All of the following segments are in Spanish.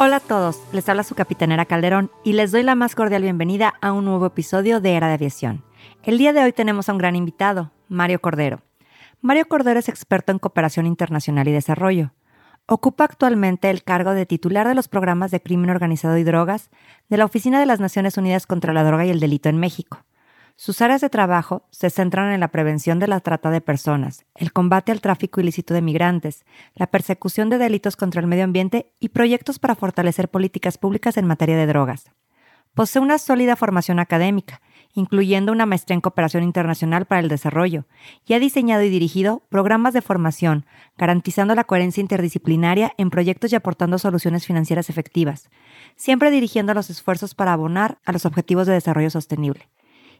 Hola a todos, les habla su capitanera Calderón y les doy la más cordial bienvenida a un nuevo episodio de Era de Aviación. El día de hoy tenemos a un gran invitado, Mario Cordero. Mario Cordero es experto en cooperación internacional y desarrollo. Ocupa actualmente el cargo de titular de los programas de crimen organizado y drogas de la Oficina de las Naciones Unidas contra la Droga y el Delito en México. Sus áreas de trabajo se centran en la prevención de la trata de personas, el combate al tráfico ilícito de migrantes, la persecución de delitos contra el medio ambiente y proyectos para fortalecer políticas públicas en materia de drogas. Posee una sólida formación académica, incluyendo una maestría en cooperación internacional para el desarrollo, y ha diseñado y dirigido programas de formación, garantizando la coherencia interdisciplinaria en proyectos y aportando soluciones financieras efectivas, siempre dirigiendo los esfuerzos para abonar a los objetivos de desarrollo sostenible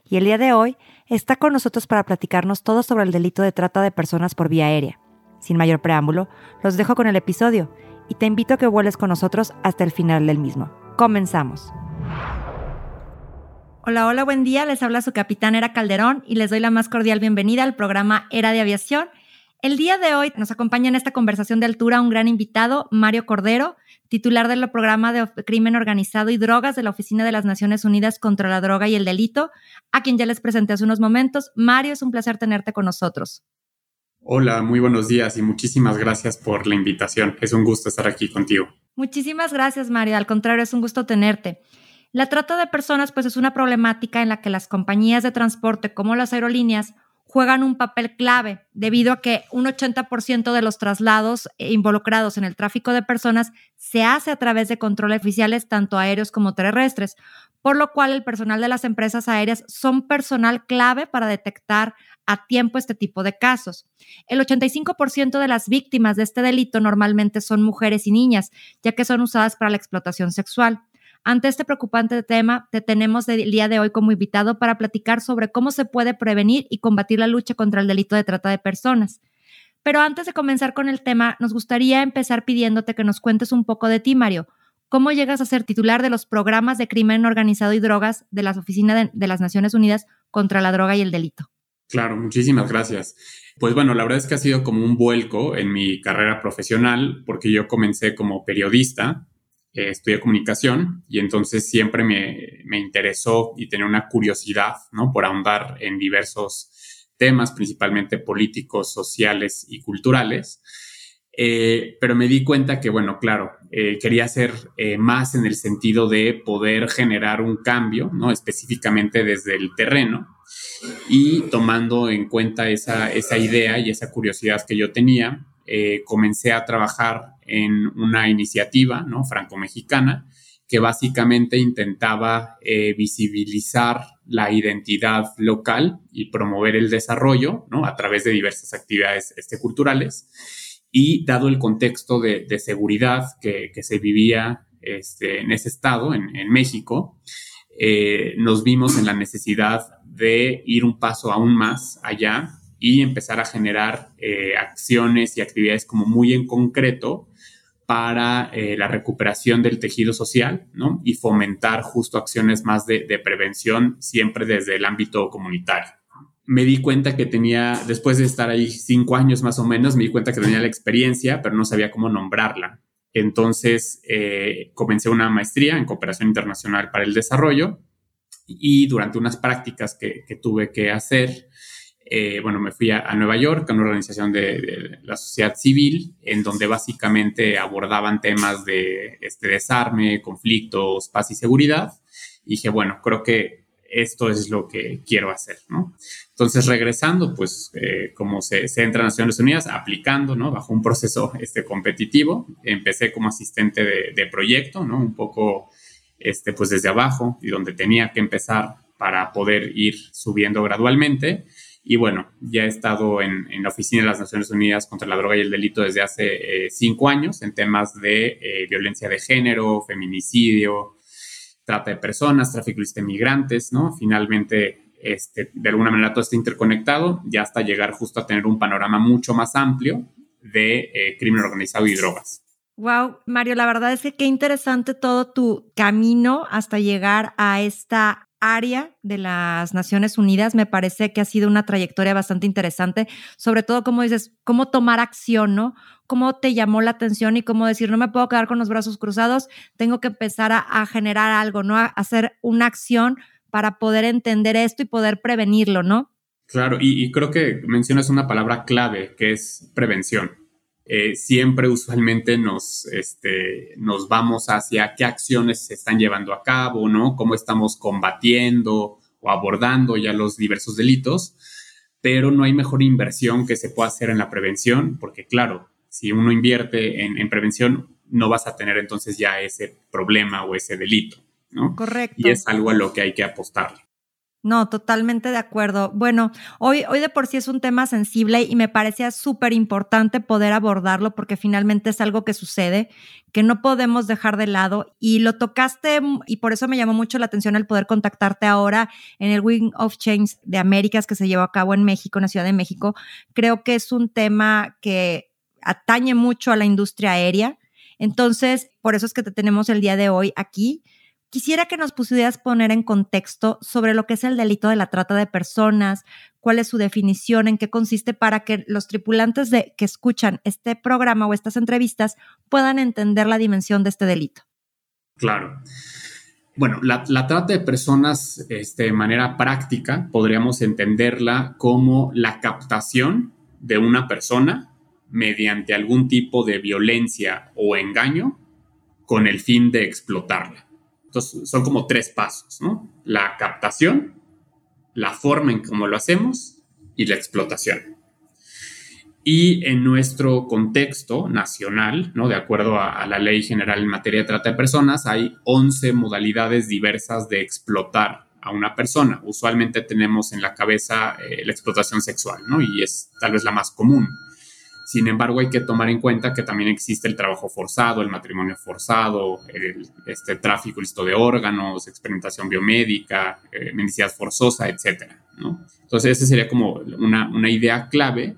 y el día de hoy está con nosotros para platicarnos todo sobre el delito de trata de personas por vía aérea. Sin mayor preámbulo, los dejo con el episodio y te invito a que vueles con nosotros hasta el final del mismo. Comenzamos. Hola, hola, buen día. Les habla su capitán Era Calderón y les doy la más cordial bienvenida al programa Era de Aviación. El día de hoy nos acompaña en esta conversación de altura un gran invitado, Mario Cordero, titular del programa de crimen organizado y drogas de la Oficina de las Naciones Unidas contra la Droga y el Delito, a quien ya les presenté hace unos momentos. Mario, es un placer tenerte con nosotros. Hola, muy buenos días y muchísimas gracias por la invitación. Es un gusto estar aquí contigo. Muchísimas gracias, Mario. Al contrario, es un gusto tenerte. La trata de personas, pues, es una problemática en la que las compañías de transporte, como las aerolíneas, juegan un papel clave debido a que un 80% de los traslados involucrados en el tráfico de personas se hace a través de controles oficiales tanto aéreos como terrestres, por lo cual el personal de las empresas aéreas son personal clave para detectar a tiempo este tipo de casos. El 85% de las víctimas de este delito normalmente son mujeres y niñas, ya que son usadas para la explotación sexual. Ante este preocupante tema, te tenemos el día de hoy como invitado para platicar sobre cómo se puede prevenir y combatir la lucha contra el delito de trata de personas. Pero antes de comenzar con el tema, nos gustaría empezar pidiéndote que nos cuentes un poco de ti, Mario. ¿Cómo llegas a ser titular de los programas de crimen organizado y drogas de las oficinas de, de las Naciones Unidas contra la droga y el delito? Claro, muchísimas gracias. Pues bueno, la verdad es que ha sido como un vuelco en mi carrera profesional porque yo comencé como periodista eh, estudié comunicación y entonces siempre me, me, interesó y tenía una curiosidad, ¿no? Por ahondar en diversos temas, principalmente políticos, sociales y culturales. Eh, pero me di cuenta que, bueno, claro, eh, quería hacer más en el sentido de poder generar un cambio, ¿no? Específicamente desde el terreno y tomando en cuenta esa, esa idea y esa curiosidad que yo tenía, comencé a trabajar en una iniciativa ¿no? franco-mexicana que básicamente intentaba eh, visibilizar la identidad local y promover el desarrollo a través de diversas actividades este, culturales. Y dado el contexto de, seguridad que, se vivía este, en ese estado, en, México, eh, nos vimos en la necesidad de ir un paso aún más allá y empezar a generar eh, acciones y actividades como muy en concreto para eh, la recuperación del tejido social, ¿no? Y fomentar justo acciones más de, prevención siempre desde el ámbito comunitario. Me di cuenta que tenía, después de estar ahí cinco años más o menos, me di cuenta que tenía la experiencia, pero no sabía cómo nombrarla. Entonces eh, comencé una maestría en cooperación internacional para el desarrollo y durante unas prácticas que, que tuve que hacer, eh, bueno, me fui a, Nueva York, a una organización de, la sociedad civil, en donde básicamente abordaban temas de este, desarme, conflictos, paz y seguridad. Y dije, bueno, creo que esto es lo que quiero hacer, ¿no? Entonces, regresando, pues, eh, como se, se, entra a Naciones Unidas, aplicando, ¿no? Bajo un proceso este, competitivo, empecé como asistente de, de proyecto, ¿no? Un poco, este, pues, desde abajo y donde tenía que empezar para poder ir subiendo gradualmente Y bueno, ya he estado en, la Oficina de las Naciones Unidas contra la Droga y el Delito desde hace eh, cinco años en temas de eh, violencia de género, feminicidio, trata de personas, tráfico de migrantes, ¿no? Finalmente, este, de alguna manera todo está interconectado, ya hasta llegar justo a tener un panorama mucho más amplio de eh, crimen organizado y drogas. Wow, Mario, la verdad es que qué interesante todo tu camino hasta llegar a esta área de las Naciones Unidas. Me parece que ha sido una trayectoria bastante interesante, sobre todo como dices, cómo tomar acción, ¿no? Cómo te llamó la atención y cómo decir, no me puedo quedar con los brazos cruzados, tengo que empezar a, generar algo, ¿no? A hacer una acción para poder entender esto y poder prevenirlo, ¿no? Claro, y creo que mencionas una palabra clave que es prevención. Eh, siempre usualmente nos, este, nos vamos hacia qué acciones se están llevando a cabo, ¿no? Cómo estamos combatiendo o abordando ya los diversos delitos, pero no hay mejor inversión que se pueda hacer en la prevención, porque claro, si uno invierte en, en prevención, no vas a tener entonces ya ese problema o ese delito, ¿no? Correcto. Y es algo a lo que hay que apostarle. No, totalmente de acuerdo. Bueno, hoy, hoy de por sí es un tema sensible y me parecía súper importante poder abordarlo porque finalmente es algo que sucede, que no podemos dejar de lado y lo tocaste y por eso me llamó mucho la atención el poder contactarte ahora en el Wing of Change de Américas que se llevó a cabo en México, en la Ciudad de México. Creo que es un tema que atañe mucho a la industria aérea. Entonces, por eso es que te tenemos el día de hoy aquí Quisiera que nos pudieras poner en contexto sobre lo que es el delito de la trata de personas, cuál es su definición, en qué consiste para que los tripulantes de, que escuchan este programa o estas entrevistas puedan entender la dimensión de este delito. Claro. Bueno, la, trata de personas este, de manera práctica podríamos entenderla como la captación de una persona mediante algún tipo de violencia o engaño con el fin de explotarla. Entonces, son como tres pasos, ¿no? La captación, la forma en cómo lo hacemos y la explotación. Y en nuestro contexto nacional, ¿no? de acuerdo a, la Ley General en materia de trata de personas, hay 11 modalidades diversas de explotar a una persona. Usualmente tenemos en la cabeza eh, la explotación sexual, ¿no? y es tal vez la más común. Sin embargo, hay que tomar en cuenta que también existe el trabajo forzado, el matrimonio forzado, el este, tráfico listo de órganos, experimentación biomédica, eh, mendicidad forzosa, etc. Entonces, esa sería como una, idea clave.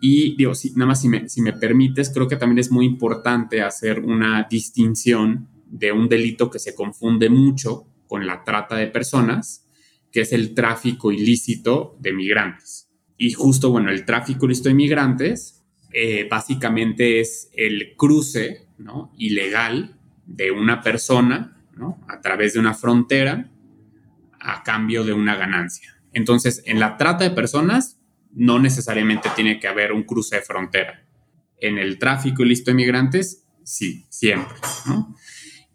Y digo, si, nada más si me, si me permites, creo que también es muy importante hacer una distinción de un delito que se confunde mucho con la trata de personas, que es el tráfico ilícito de migrantes. Y justo, bueno, el tráfico ilícito de migrantes eh, básicamente es el cruce ilegal de una persona a través de una frontera a cambio de una ganancia. Entonces, en la trata de personas no necesariamente tiene que haber un cruce de frontera. En el tráfico ilícito de migrantes, sí, siempre.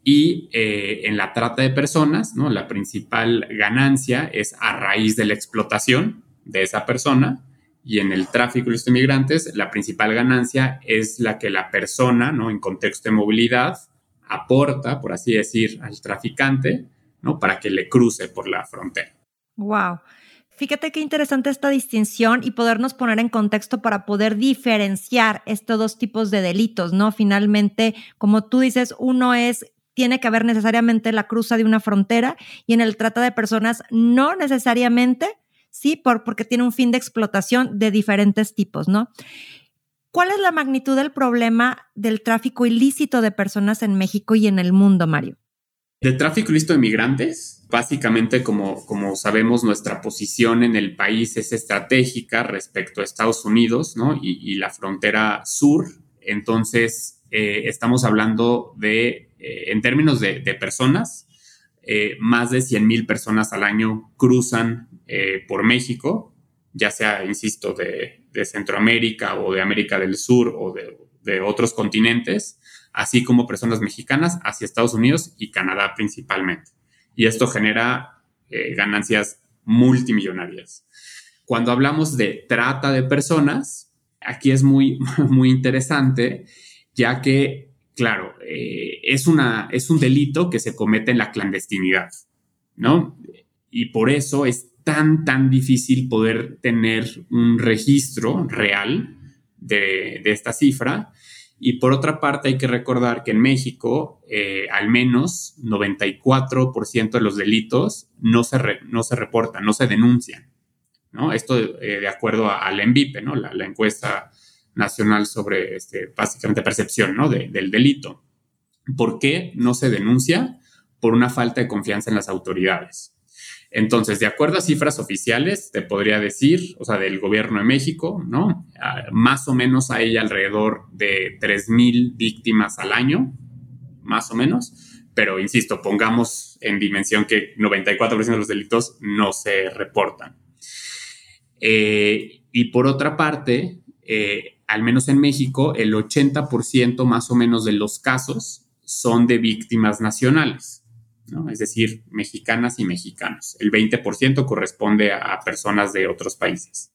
Y eh, en la trata de personas, ¿no? la principal ganancia es a raíz de la explotación de esa persona y en el tráfico de inmigrantes, la principal ganancia es la que la persona, ¿no? En contexto de movilidad, aporta, por así decir, al traficante, ¿no? Para que le cruce por la frontera. Wow. Fíjate qué interesante esta distinción y podernos poner en contexto para poder diferenciar estos dos tipos de delitos, ¿no? Finalmente, como tú dices, uno es tiene que haber necesariamente la cruza de una frontera y en el trata de personas no necesariamente ¿sí? Por, porque tiene un fin de explotación de diferentes tipos, ¿no? ¿Cuál es la magnitud del problema del tráfico ilícito de personas en México y en el mundo, Mario? Del tráfico ilícito de migrantes, básicamente, como, como sabemos, nuestra posición en el país es estratégica respecto a Estados Unidos ¿no? y, la frontera sur. Entonces, eh, estamos hablando de, eh, en términos de, personas, eh, más de 100 mil personas al año cruzan eh, por México, ya sea, insisto, de, Centroamérica o de América del Sur o de, otros continentes, así como personas mexicanas hacia Estados Unidos y Canadá principalmente. Y esto genera eh, ganancias multimillonarias. Cuando hablamos de trata de personas, aquí es muy, muy interesante, ya que claro, eh, es, es un delito que se comete en la clandestinidad, ¿no? Y por eso es tan, tan difícil poder tener un registro real de, esta cifra. Y por otra parte, hay que recordar que en México, eh, al menos 94% de los delitos no se, no se reportan, no se denuncian. ¿no? Esto eh, de acuerdo al ENVIPE, ¿no? la, encuesta nacional sobre este, básicamente percepción ¿no? del delito. ¿Por qué no se denuncia? Por una falta de confianza en las autoridades. Entonces, de acuerdo a cifras oficiales, te podría decir, o sea, del gobierno de México, ¿no? Ah, más o menos hay alrededor de 3.000 víctimas al año, más o menos, pero insisto, pongamos en dimensión que 94% de los delitos no se reportan. Eh, y por otra parte, eh, al menos en México, el 80% más o menos de los casos son de víctimas nacionales es decir, mexicanas y mexicanos. El 20% corresponde a personas de otros países.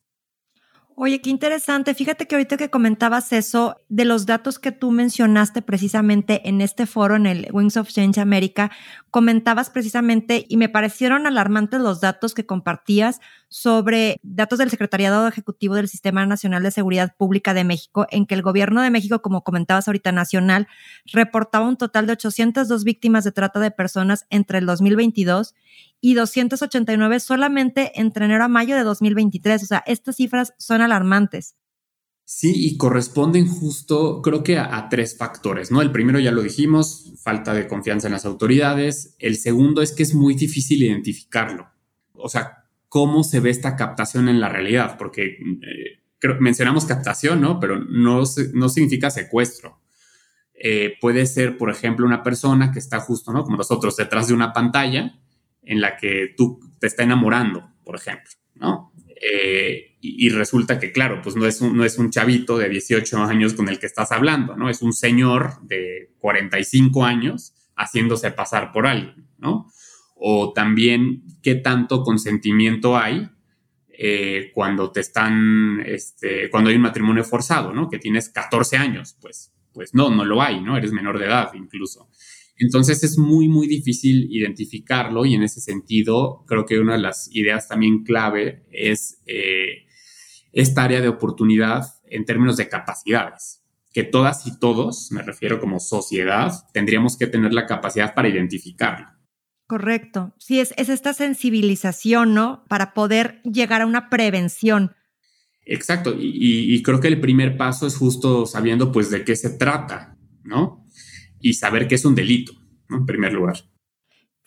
Oye, qué interesante. Fíjate que ahorita que comentabas eso, de los datos que tú mencionaste precisamente en este foro, en el Wings of Change América, comentabas precisamente y me parecieron alarmantes los datos que compartías sobre datos del Secretariado Ejecutivo del Sistema Nacional de Seguridad Pública de México, en que el gobierno de México, como comentabas ahorita, nacional, reportaba un total de 802 víctimas de trata de personas entre el 2022 y 289 solamente entre enero a mayo de 2023. O sea, estas cifras son alarmantes. Sí, y corresponden justo, creo que a, tres factores, ¿no? El primero ya lo dijimos, falta de confianza en las autoridades. El segundo es que es muy difícil identificarlo. O sea, cómo se ve esta captación en la realidad, porque eh, mencionamos captación, ¿no? Pero no, no significa secuestro. Eh, puede ser, por ejemplo, una persona que está justo, ¿no? Como nosotros, detrás de una pantalla en la que tú te está enamorando, por ejemplo, ¿no? Eh, y, resulta que, claro, pues no es, un, no es un chavito de 18 años con el que estás hablando, ¿no? Es un señor de 45 años haciéndose pasar por alguien, ¿no? O también qué tanto consentimiento hay eh, cuando te están, este, cuando hay un matrimonio forzado, ¿no? Que tienes 14 años, pues, pues no, no lo hay, ¿no? Eres menor de edad incluso. Entonces es muy, muy difícil identificarlo y en ese sentido creo que una de las ideas también clave es eh, esta área de oportunidad en términos de capacidades, que todas y todos, me refiero como sociedad, tendríamos que tener la capacidad para identificarlo. Correcto. Sí, es, es esta sensibilización, ¿no? Para poder llegar a una prevención. Exacto. Y, y, creo que el primer paso es justo sabiendo, pues, de qué se trata, ¿no? Y saber que es un delito, ¿no? En primer lugar.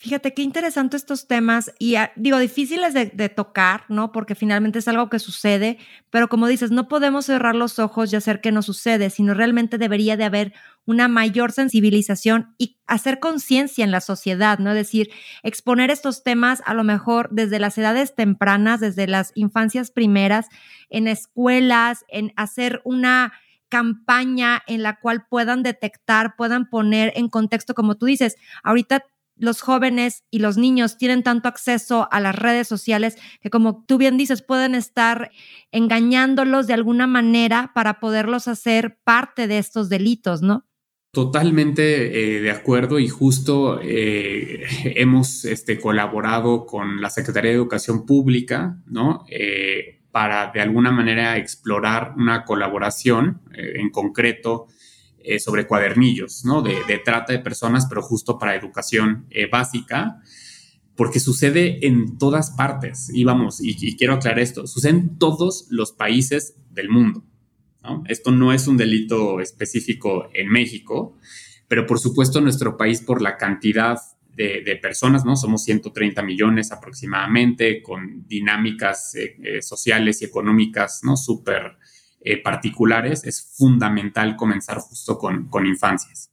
Fíjate qué interesante estos temas y ah, digo, difíciles de, tocar, ¿no? Porque finalmente es algo que sucede, pero como dices, no podemos cerrar los ojos y hacer que no sucede, sino realmente debería de haber una mayor sensibilización y hacer conciencia en la sociedad, ¿no? Es decir, exponer estos temas a lo mejor desde las edades tempranas, desde las infancias primeras, en escuelas, en hacer una campaña en la cual puedan detectar, puedan poner en contexto, como tú dices, ahorita los jóvenes y los niños tienen tanto acceso a las redes sociales que como tú bien dices, pueden estar engañándolos de alguna manera para poderlos hacer parte de estos delitos, ¿no? Totalmente eh, de acuerdo y justo eh, hemos este, colaborado con la Secretaría de Educación Pública, ¿no? Eh, para de alguna manera explorar una colaboración en concreto eh, sobre cuadernillos, ¿no? De, trata de personas, pero justo para educación eh, básica, porque sucede en todas partes. Y vamos, y, quiero aclarar esto, sucede en todos los países del mundo. Esto no es un delito específico en México, pero por supuesto nuestro país por la cantidad de, personas, ¿no? Somos 130 millones aproximadamente, con dinámicas eh, sociales y económicas, ¿no? Súper eh, particulares, es fundamental comenzar justo con, con infancias.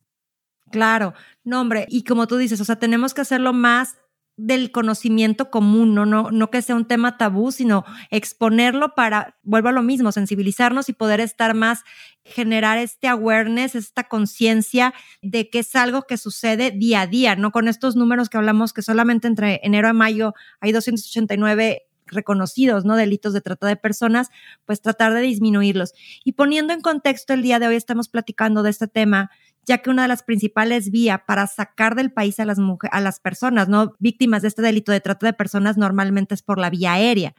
Claro, no, hombre, y como tú dices, o sea, tenemos que hacerlo más del conocimiento común, ¿no? No, no que sea un tema tabú, sino exponerlo para, vuelvo a lo mismo, sensibilizarnos y poder estar más, generar este awareness, esta conciencia de que es algo que sucede día a día, ¿no? Con estos números que hablamos que solamente entre enero a mayo hay 289 reconocidos, ¿no? Delitos de trata de personas, pues tratar de disminuirlos. Y poniendo en contexto el día de hoy estamos platicando de este tema, ya que una de las principales vías para sacar del país a las, a las personas, ¿no? Víctimas de este delito de trata de personas normalmente es por la vía aérea.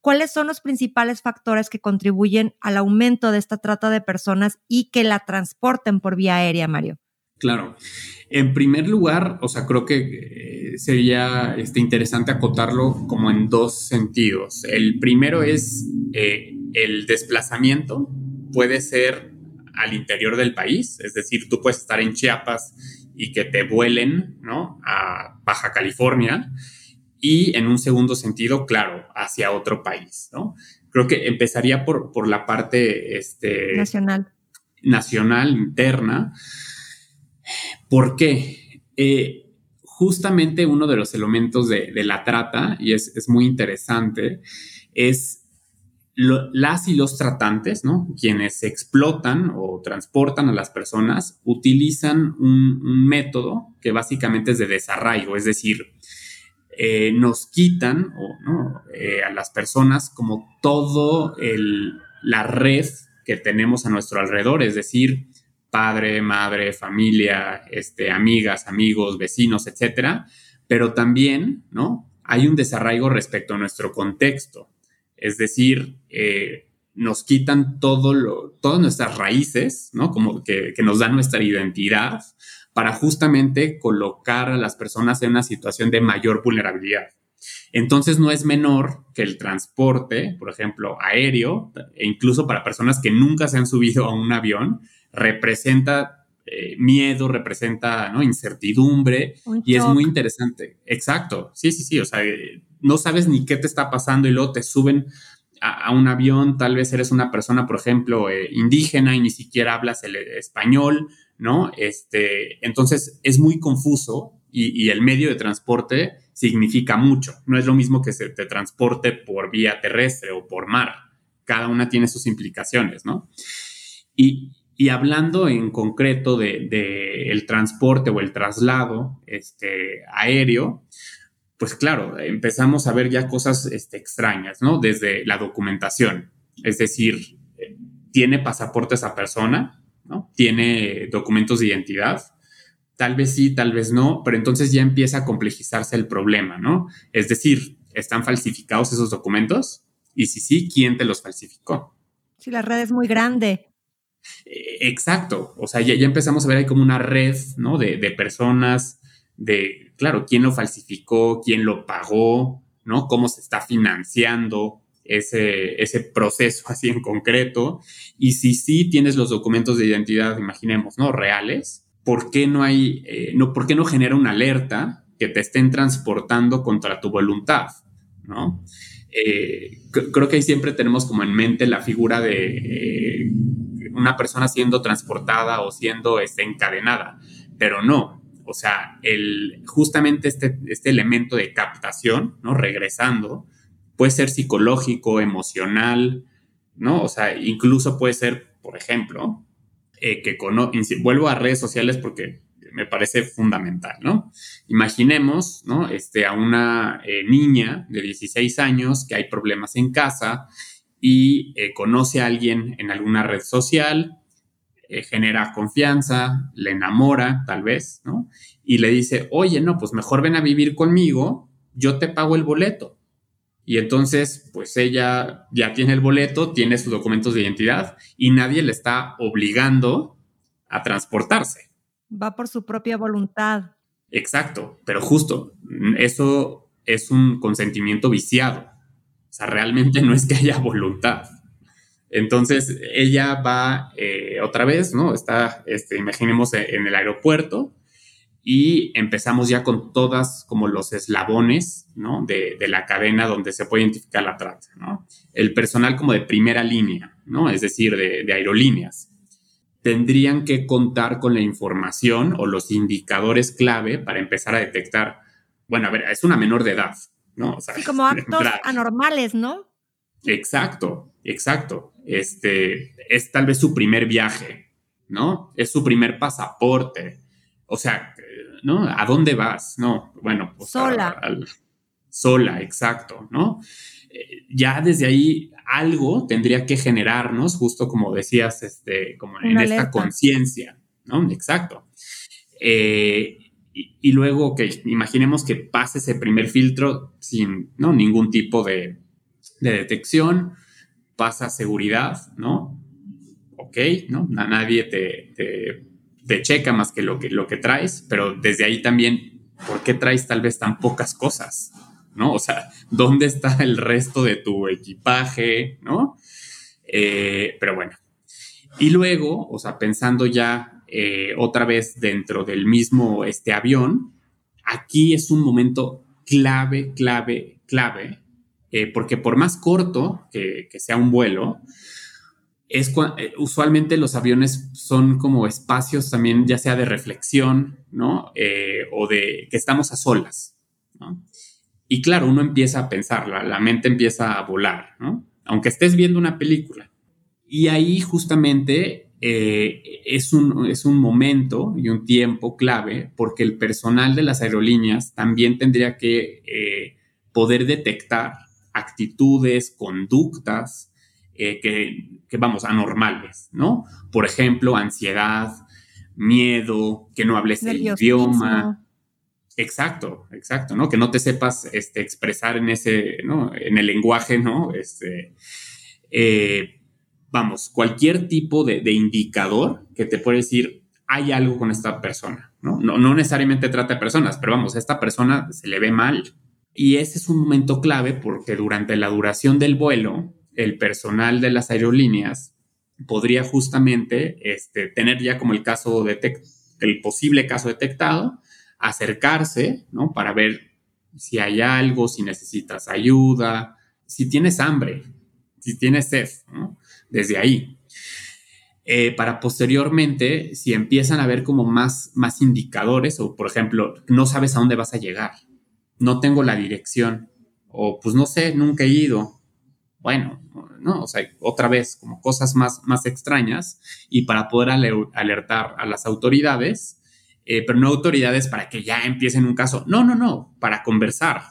¿Cuáles son los principales factores que contribuyen al aumento de esta trata de personas y que la transporten por vía aérea, Mario? Claro. En primer lugar, o sea, creo que eh, sería este, interesante acotarlo como en dos sentidos. El primero es eh, el desplazamiento puede ser al interior del país, es decir, tú puedes estar en Chiapas y que te vuelen, ¿no? A Baja California y en un segundo sentido, claro, hacia otro país, ¿no? Creo que empezaría por, por la parte este, nacional. nacional, interna. ¿Por qué? Eh, justamente uno de los elementos de, la trata, y es, muy interesante, es las y los tratantes, ¿no? Quienes explotan o transportan a las personas, utilizan un, método que básicamente es de desarraigo, es decir, eh, nos quitan eh, a las personas como todo la red que tenemos a nuestro alrededor, es decir, padre, madre, familia, este, amigas, amigos, vecinos, etcétera, pero también, ¿no? Hay un desarraigo respecto a nuestro contexto, es decir, eh, nos quitan todo lo, todas nuestras raíces, ¿no? Como que, que nos dan nuestra identidad, para justamente colocar a las personas en una situación de mayor vulnerabilidad. Entonces no es menor que el transporte, por ejemplo, aéreo, e incluso para personas que nunca se han subido a un avión, representa eh, miedo, representa ¿no? incertidumbre y es muy interesante. Exacto, sí, sí, sí, o sea, eh, no sabes ni qué te está pasando y luego te suben a, un avión, tal vez eres una persona, por ejemplo, eh, indígena y ni siquiera hablas el español, ¿no? Este, entonces es muy confuso y, el medio de transporte significa mucho. No es lo mismo que se te transporte por vía terrestre o por mar. Cada una tiene sus implicaciones, ¿no? Y, hablando en concreto del de, el transporte o el traslado este, aéreo, pues claro, empezamos a ver ya cosas este, extrañas, ¿no? Desde la documentación, es decir, ¿tiene pasaporte esa persona? Tiene documentos de identidad. Tal vez sí, tal vez no, pero entonces ya empieza a complejizarse el problema, ¿no? Es decir, ¿están falsificados esos documentos? Y si sí, ¿quién te los falsificó? Si la red es muy grande. Eh, exacto. O sea, ya, empezamos a ver ahí como una red, ¿no? De, de personas, de, claro, quién lo falsificó, quién lo pagó, ¿no? Cómo se está financiando, ese, ese proceso así en concreto. Y si sí tienes los documentos de identidad, imaginemos, ¿no? Reales, ¿por qué no hay, eh, no, por qué no genera una alerta que te estén transportando contra tu voluntad, ¿no? Eh, creo que ahí siempre tenemos como en mente la figura de eh, una persona siendo transportada o siendo este, encadenada, pero no, o sea, el, justamente este, este elemento de captación, ¿no? Regresando, puede ser psicológico, emocional, ¿no? O sea, incluso puede ser, por ejemplo, eh, que vuelvo a redes sociales porque me parece fundamental, ¿no? Imaginemos, ¿no? Este, a una eh, niña de 16 años que hay problemas en casa y eh, conoce a alguien en alguna red social, genera confianza, le enamora, tal vez, ¿no? Y le dice, oye, no, pues mejor ven a vivir conmigo, yo te pago el boleto. Y entonces, pues ella ya tiene el boleto, tiene sus documentos de identidad y nadie le está obligando a transportarse. Va por su propia voluntad. Exacto, pero justo, eso es un consentimiento viciado. O sea, realmente no es que haya voluntad. Entonces, ella va eh, otra vez, ¿no? Está, este, imaginemos en el aeropuerto, y empezamos ya con todas como los eslabones, ¿no? De, la cadena donde se puede identificar la trata, ¿no? El personal como de primera línea, ¿no? Es decir, de, aerolíneas. Tendrían que contar con la información o los indicadores clave para empezar a detectar, bueno, a ver, es una menor de edad, ¿no? O sí, como actos anormales, ¿no? Exacto, exacto. Este es tal vez su primer viaje, ¿no? Es su primer pasaporte. O sea, ¿no? ¿A dónde vas? No, bueno, pues sola. sola, exacto, ¿no? Eh, ya desde ahí algo tendría que generarnos, justo como decías, este, como en esta conciencia, ¿no? Exacto. Eh, y, luego, que imaginemos que pase ese primer filtro sin ¿no? ningún tipo de, detección, pasa seguridad, ¿no? Ok, ¿no? nadie te, te, checa más que lo, que lo que traes, pero desde ahí también, ¿por qué traes tal vez tan pocas cosas? ¿No? O sea, ¿dónde está el resto de tu equipaje? ¿No? Eh, pero bueno. Y luego, o sea, pensando ya eh, otra vez dentro del mismo este avión, aquí es un momento clave, clave, clave, eh, porque por más corto que, sea un vuelo, es eh, usualmente los aviones son como espacios también, ya sea de reflexión, ¿no? o de que estamos a solas. Y claro, uno empieza a pensar, la, la mente empieza a volar, ¿no? Aunque estés viendo una película. Y ahí justamente eh, es, un, es un momento y un tiempo clave porque el personal de las aerolíneas también tendría que eh, poder detectar actitudes, conductas eh, que, vamos, anormales, ¿no? Por ejemplo, ansiedad, miedo, que no hables el idioma. Exacto, exacto, ¿no? Que no te sepas este, expresar en ese, ¿no? En el lenguaje, ¿no? Este, vamos, cualquier tipo de, indicador que te puede decir, hay algo con esta persona, ¿no? ¿no? necesariamente trata de personas, pero vamos, esta persona se le ve mal. Y ese es un momento clave porque durante la duración del vuelo, el personal de las aerolíneas podría justamente este, tener ya como el caso el posible caso detectado, acercarse, ¿no? Para ver si hay algo, si necesitas ayuda, si tienes hambre, si tienes sed, desde ahí. Eh, para posteriormente, si empiezan a ver como más, más indicadores, o por ejemplo, no sabes a dónde vas a llegar, no tengo la dirección, o pues no sé, nunca he ido. Bueno, no, o sea, otra vez, como cosas más, más extrañas, y para poder alertar a las autoridades, eh, pero no autoridades para que ya empiecen un caso, no, no, no, para conversar,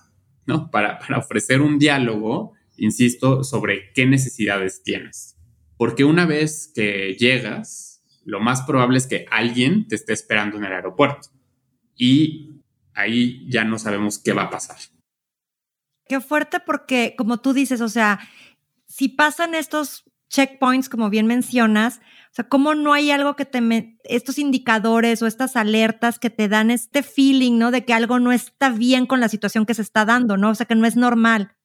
¿no? Para, para ofrecer un diálogo, insisto, sobre qué necesidades tienes. Porque una vez que llegas, lo más probable es que alguien te esté esperando en el aeropuerto. Y ahí ya no sabemos qué va a pasar. Qué fuerte porque, como tú dices, o sea, si pasan estos checkpoints, como bien mencionas, o sea, ¿cómo no hay algo que te, estos indicadores o estas alertas que te dan este feeling, ¿no? De que algo no está bien con la situación que se está dando, ¿no? O sea, que no es normal.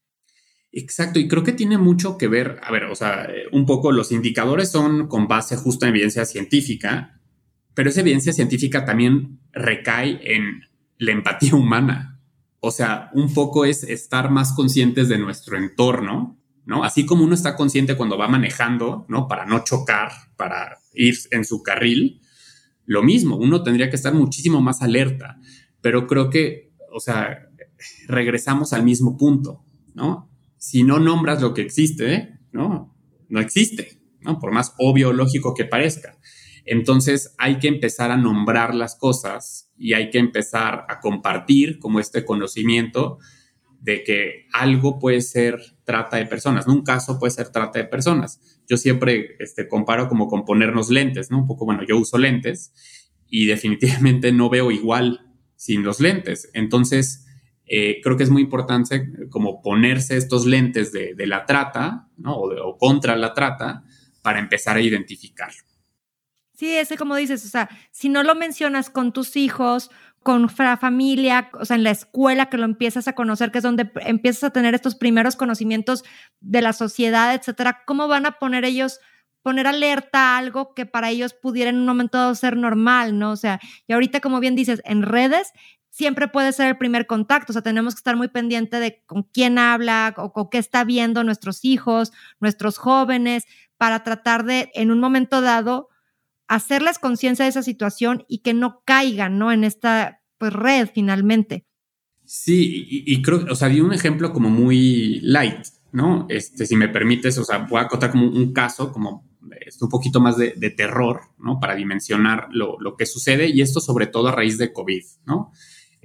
Exacto, y creo que tiene mucho que ver, a ver, o sea, un poco los indicadores son con base justo en evidencia científica, pero esa evidencia científica también recae en la empatía humana. O sea, un poco es estar más conscientes de nuestro entorno, ¿no? Así como uno está consciente cuando va manejando, ¿no? Para no chocar, para ir en su carril, lo mismo, uno tendría que estar muchísimo más alerta, pero creo que, o sea, regresamos al mismo punto, ¿no? si no nombras lo que existe, ¿no? No existe, ¿no? Por más obvio o lógico que parezca. Entonces hay que empezar a nombrar las cosas y hay que empezar a compartir como este conocimiento de que algo puede ser trata de personas, ¿no? Un caso puede ser trata de personas. Yo siempre este, comparo como con ponernos lentes, ¿no? Un poco, bueno, yo uso lentes y definitivamente no veo igual sin los lentes. Entonces, eh, creo que es muy importante como ponerse estos lentes de, la trata ¿no? o, contra la trata para empezar a identificarlo. Sí, ese como dices, o sea, si no lo mencionas con tus hijos, con la familia, o sea, en la escuela que lo empiezas a conocer, que es donde empiezas a tener estos primeros conocimientos de la sociedad, etcétera, ¿cómo van a poner ellos, poner alerta a algo que para ellos pudiera en un momento dado ser normal, ¿no? O sea, y ahorita, como bien dices, en redes siempre puede ser el primer contacto, o sea, tenemos que estar muy pendiente de con quién habla o con qué está viendo nuestros hijos, nuestros jóvenes, para tratar de, en un momento dado, hacerles conciencia de esa situación y que no caigan, ¿no? En esta pues, red finalmente. Sí, y, creo, o sea, di un ejemplo como muy light, ¿no? Este, si me permites, o sea, voy a contar como un caso, como un poquito más de, terror, ¿no? Para dimensionar lo, lo, que sucede y esto sobre todo a raíz de COVID, ¿no?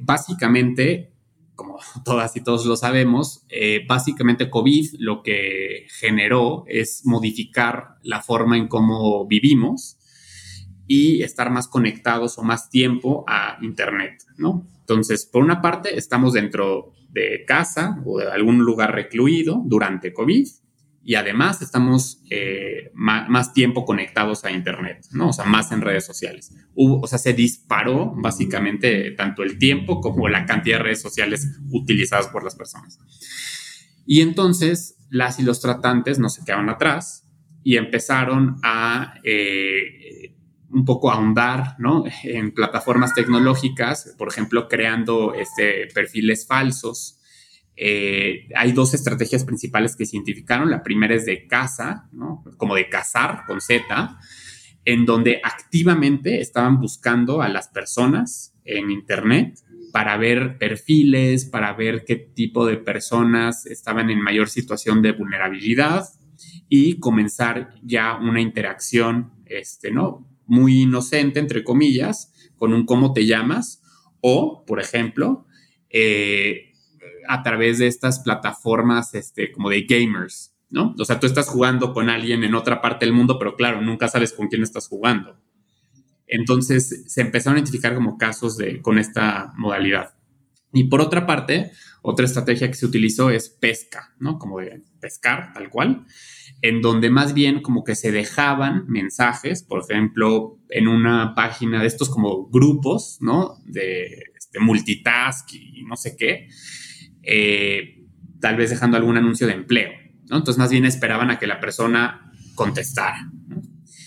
básicamente, como todas y todos lo sabemos, eh, básicamente COVID lo que generó es modificar la forma en cómo vivimos y estar más conectados o más tiempo a Internet, ¿no? Entonces, por una parte, estamos dentro de casa o de algún lugar recluido durante COVID y además estamos eh, más, tiempo conectados a Internet, ¿no? O sea, más en redes sociales. o sea, se disparó básicamente tanto el tiempo como la cantidad de redes sociales utilizadas por las personas. Y entonces las y los tratantes no se quedaron atrás y empezaron a eh, un poco ahondar ¿no? en plataformas tecnológicas, por ejemplo, creando este, perfiles falsos eh, hay dos estrategias principales que se identificaron. La primera es de caza, como de cazar con Z, en donde activamente estaban buscando a las personas en Internet para ver perfiles, para ver qué tipo de personas estaban en mayor situación de vulnerabilidad y comenzar ya una interacción, este, ¿no? Muy inocente, entre comillas, con un cómo te llamas o, por ejemplo, eh, a través de estas plataformas este, como de gamers, ¿no? O sea, tú estás jugando con alguien en otra parte del mundo, pero claro, nunca sabes con quién estás jugando. Entonces se empezaron a identificar como casos de, con esta modalidad. Y por otra parte, otra estrategia que se utilizó es pesca, ¿no? Como de pescar, tal cual, en donde más bien como que se dejaban mensajes, por ejemplo, en una página de estos como grupos, ¿no? De, de multitask y no sé qué, eh, tal vez dejando algún anuncio de empleo, ¿no? Entonces más bien esperaban a que la persona contestara.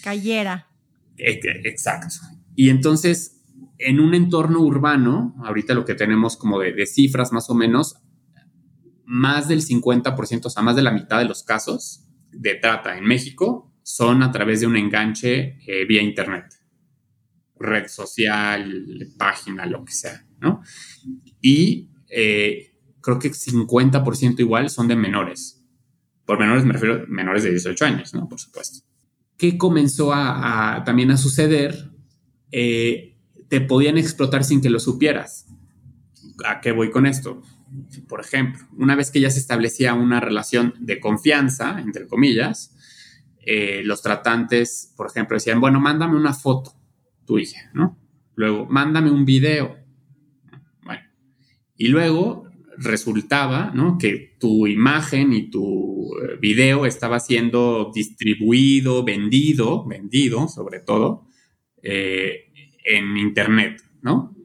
Cayera. Exacto. Y entonces, en un entorno urbano, ahorita lo que tenemos como de, cifras más o menos, más del 50%, o sea, más de la mitad de los casos de trata en México son a través de un enganche eh, vía Internet, red social, página, lo que sea, ¿no? Y eh, creo que 50% igual son de menores. Por menores me refiero a menores de 18 años, ¿no? Por supuesto. ¿Qué comenzó a, también a suceder? Eh, te podían explotar sin que lo supieras. ¿A qué voy con esto? Por ejemplo, una vez que ya se establecía una relación de confianza, entre comillas, eh, los tratantes, por ejemplo, decían, bueno, mándame una foto tuya, ¿no? Luego, mándame un video. Bueno, y luego resultaba ¿no? que tu imagen y tu eh, video estaba siendo distribuido, vendido, vendido sobre todo, eh, en Internet, ¿no?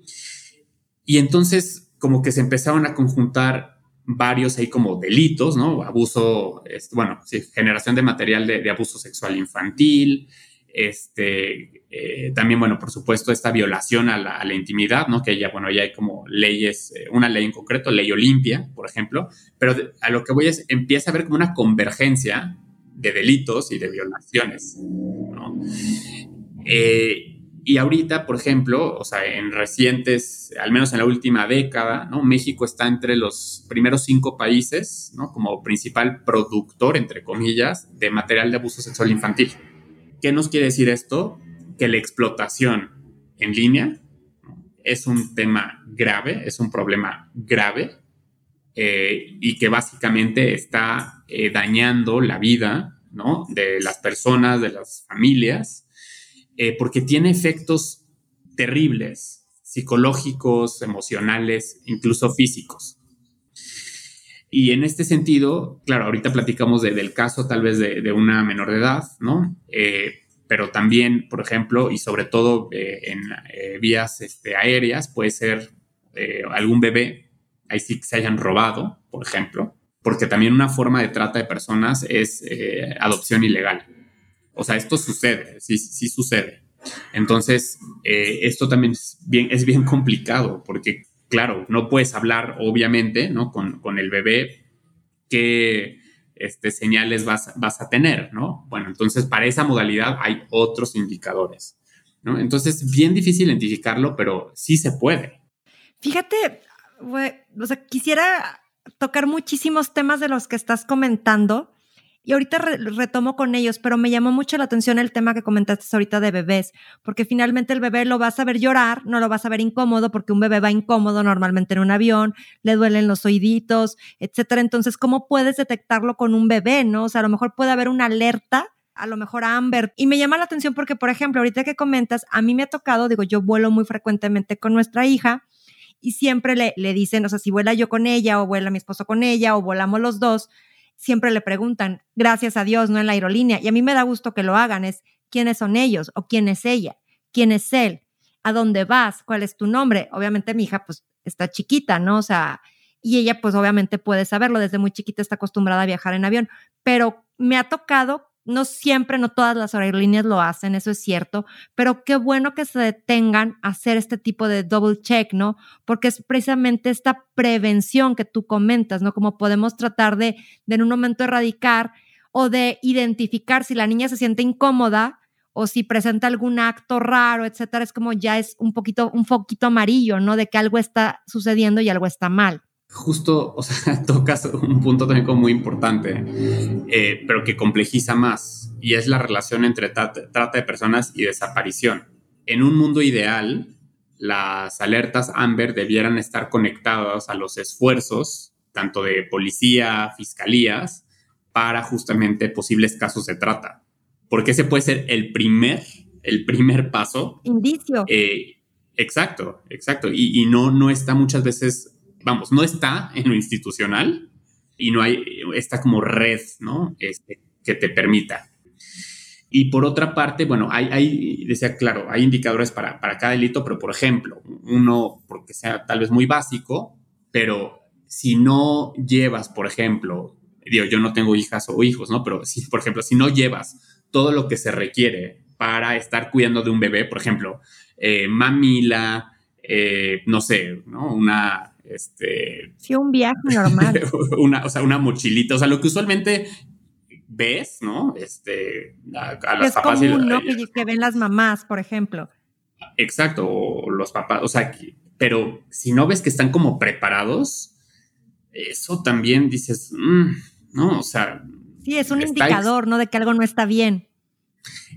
Y entonces como que se empezaron a conjuntar varios ahí como delitos, ¿no? Abuso, bueno, sí, generación de material de, abuso sexual infantil, este, eh, también, bueno, por supuesto, esta violación a la, intimidad, ¿no? Que ya, bueno, ya hay como leyes, eh, una ley en concreto, ley Olimpia, por ejemplo, pero a lo que voy es, empieza a haber como una convergencia de delitos y de violaciones, ¿no? Eh, y ahorita, por ejemplo, o sea, en recientes, al menos en la última década, ¿no? México está entre los primeros cinco países, ¿no? Como principal productor, entre comillas, de material de abuso sexual infantil. ¿Qué nos quiere decir esto? Que la explotación en línea es un tema grave, es un problema grave eh, y que básicamente está eh, dañando la vida ¿no? de las personas, de las familias, eh, porque tiene efectos terribles, psicológicos, emocionales, incluso físicos. Y en este sentido, claro, ahorita platicamos del caso tal vez de, una menor de edad, ¿no? Eh, pero también, por ejemplo, y sobre todo eh, en vías este, aéreas, puede ser algún bebé, ahí sí que se hayan robado, por ejemplo, porque también una forma de trata de personas es adopción ilegal. O sea, esto sucede, sí, sí sucede. Entonces, esto también es bien, es complicado porque claro, no puedes hablar, obviamente, ¿no? Con, el bebé qué este, señales vas, vas, a tener, ¿no? Bueno, entonces para esa modalidad hay otros indicadores, ¿no? Entonces, bien difícil identificarlo, pero sí se puede. Fíjate, o sea, quisiera tocar muchísimos temas de los que estás comentando. Y ahorita retomo con ellos, pero me llamó mucho la atención el tema que comentaste ahorita de bebés, porque finalmente el bebé lo vas a ver llorar, no lo vas a ver incómodo, porque un bebé va incómodo normalmente en un avión, le duelen los oíditos, etcétera. Entonces, ¿cómo puedes detectarlo con un bebé, no? O sea, a lo mejor puede haber una alerta a lo mejor a Amber. Y me llama la atención porque, por ejemplo, ahorita que comentas, a mí me ha tocado, digo, yo vuelo muy frecuentemente con nuestra hija y siempre le, le dicen, o sea, si vuela yo con ella o vuela mi esposo con ella o volamos los dos, siempre le preguntan, gracias a Dios, no en la aerolínea. Y a mí me da gusto que lo hagan, es quiénes son ellos o quién es ella, quién es él, a dónde vas, cuál es tu nombre. Obviamente mi hija pues está chiquita, ¿no? O sea, y ella pues obviamente puede saberlo, desde muy chiquita está acostumbrada a viajar en avión, pero me ha tocado no siempre, no todas las aerolíneas lo hacen, eso es cierto, pero qué bueno que se detengan a hacer este tipo de double check, ¿no? Porque es precisamente esta prevención que tú comentas, ¿no? Como podemos tratar de, de en un momento erradicar o de identificar si la niña se siente incómoda o si presenta algún acto raro, etcétera, es como ya es un poquito, un foquito amarillo, ¿no? De que algo está sucediendo y algo está mal justo, o sea, tocas un punto también como muy importante, eh, pero que complejiza más, y es la relación entre trata de personas y desaparición. En un mundo ideal, las alertas Amber debieran estar conectadas a los esfuerzos, tanto de policía, fiscalías, para justamente posibles casos de trata. Porque ese puede ser el primer, el primer paso. Indicio. Eh, exacto, exacto. Y, y, no, no está muchas veces vamos, no está en lo institucional y no hay esta como red, ¿no? Este, que te permita. Y por otra parte, bueno, hay, hay decía, claro, hay indicadores para, para cada delito, pero por ejemplo, uno, porque sea tal vez muy básico, pero si no llevas, por ejemplo, digo, yo no tengo hijas o hijos, ¿no? Pero si, por ejemplo, si no llevas todo lo que se requiere para estar cuidando de un bebé, por ejemplo, eh, mamila, eh, no sé, ¿no? Una este. Sí, un viaje normal. una, o sea, una mochilita. O sea, lo que usualmente ves, ¿no? Este, a, las papás. ¿no? que, ven las mamás, por ejemplo. Exacto, o los papás. O sea, pero si no ves que están como preparados, eso también dices, mm, no, o sea. Sí, es un indicador, ¿no? De que algo no está bien.